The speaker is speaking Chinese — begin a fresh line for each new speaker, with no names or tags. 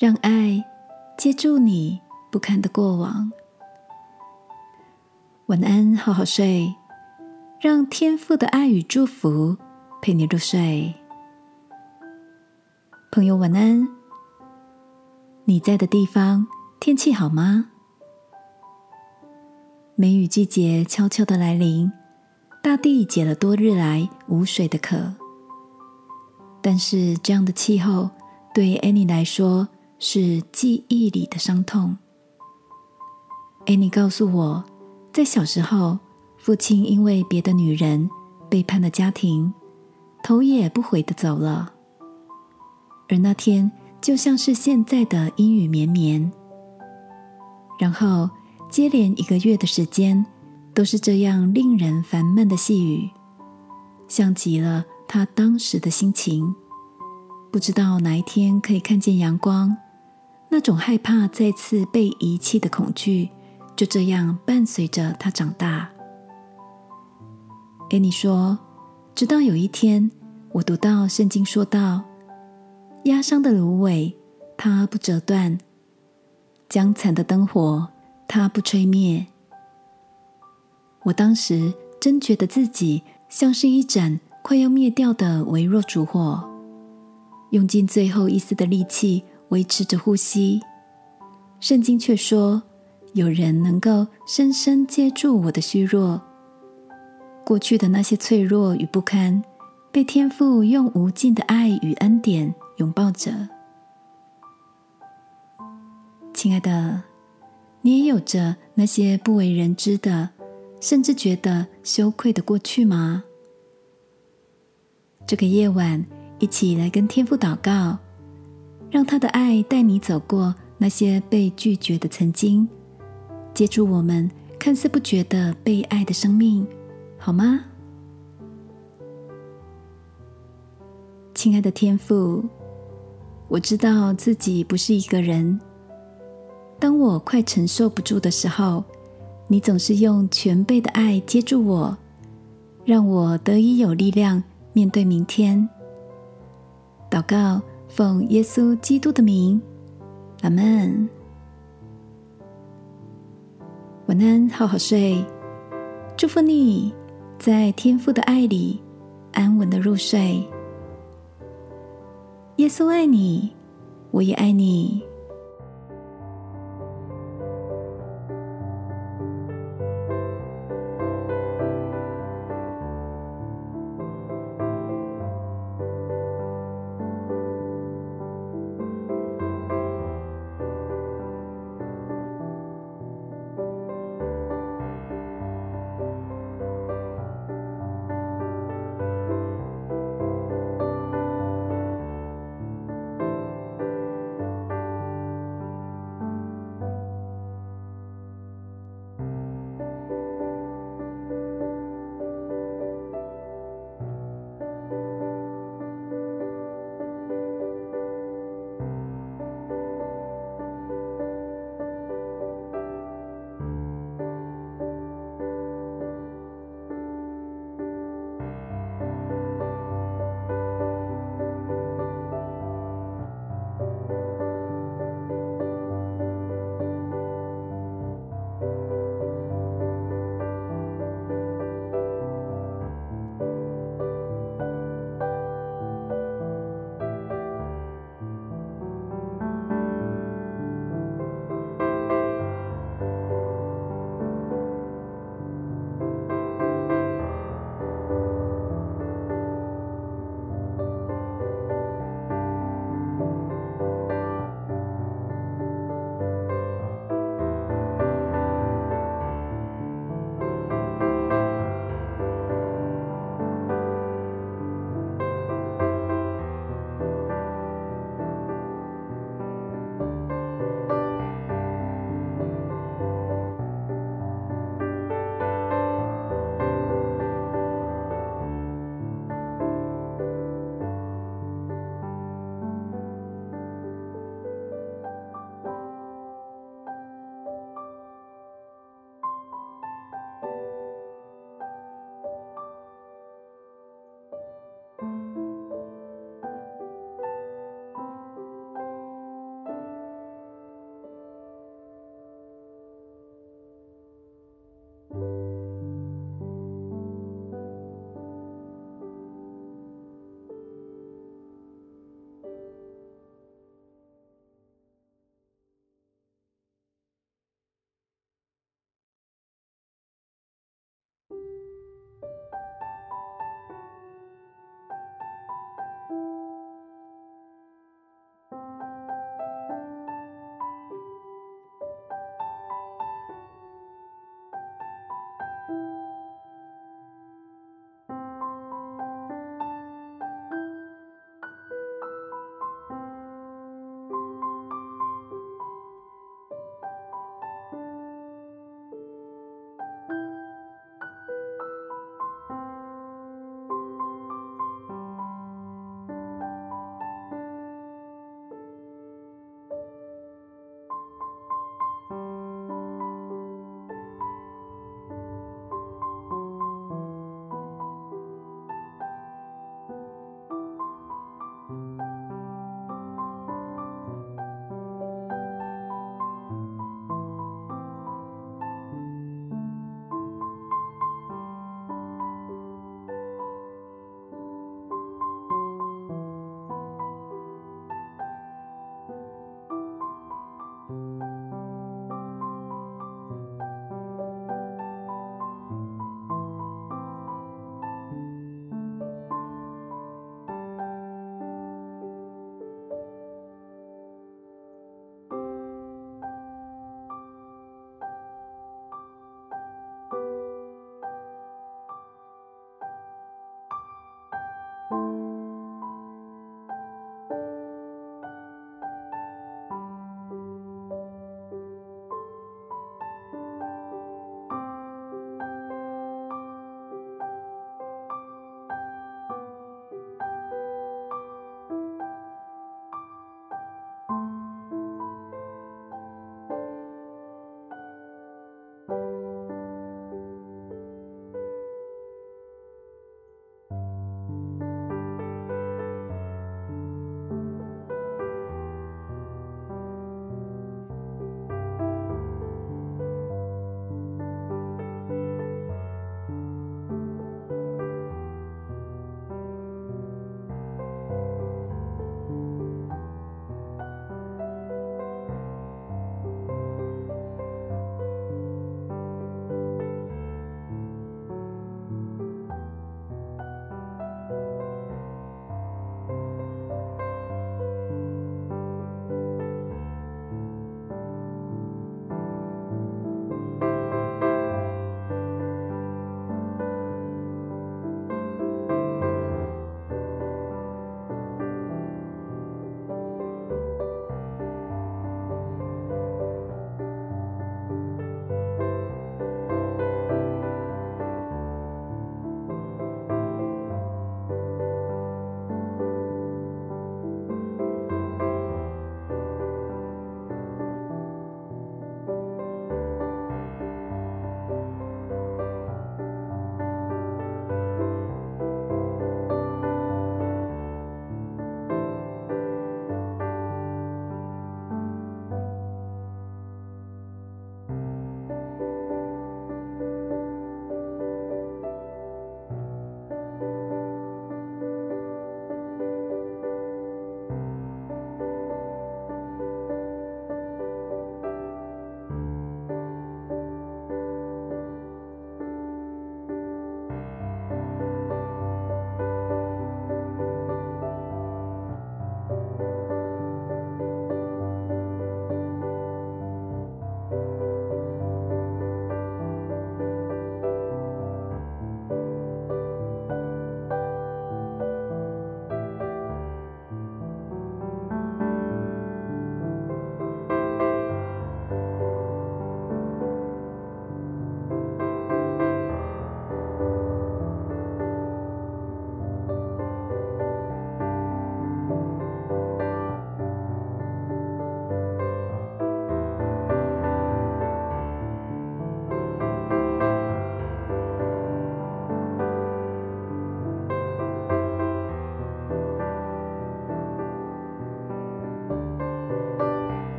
让爱接住你不堪的过往。晚安，好好睡，让天父的爱与祝福陪你入睡。朋友，晚安。你在的地方天气好吗？梅雨季节悄悄的来临，大地解了多日来无水的渴。但是这样的气候对 Annie 来说是记忆里的伤痛。a n 告诉我，在小时候，父亲因为别的女人背叛了家庭，头也不回的走了。而那天就像是现在的阴雨绵绵，然后。接连一个月的时间，都是这样令人烦闷的细雨，像极了他当时的心情。不知道哪一天可以看见阳光，那种害怕再次被遗弃的恐惧，就这样伴随着他长大。艾妮说：“直到有一天，我读到圣经说道：压伤的芦苇，它不折断；将残的灯火。”它不吹灭。我当时真觉得自己像是一盏快要灭掉的微弱烛火，用尽最后一丝的力气维持着呼吸。圣经却说，有人能够深深接住我的虚弱，过去的那些脆弱与不堪，被天父用无尽的爱与恩典拥抱着。亲爱的。你也有着那些不为人知的，甚至觉得羞愧的过去吗？这个夜晚，一起来跟天父祷告，让他的爱带你走过那些被拒绝的曾经，接住我们看似不觉得被爱的生命，好吗？亲爱的天父，我知道自己不是一个人。当我快承受不住的时候，你总是用全备的爱接住我，让我得以有力量面对明天。祷告，奉耶稣基督的名，阿门。晚安，好好睡。祝福你在天父的爱里安稳的入睡。耶稣爱你，我也爱你。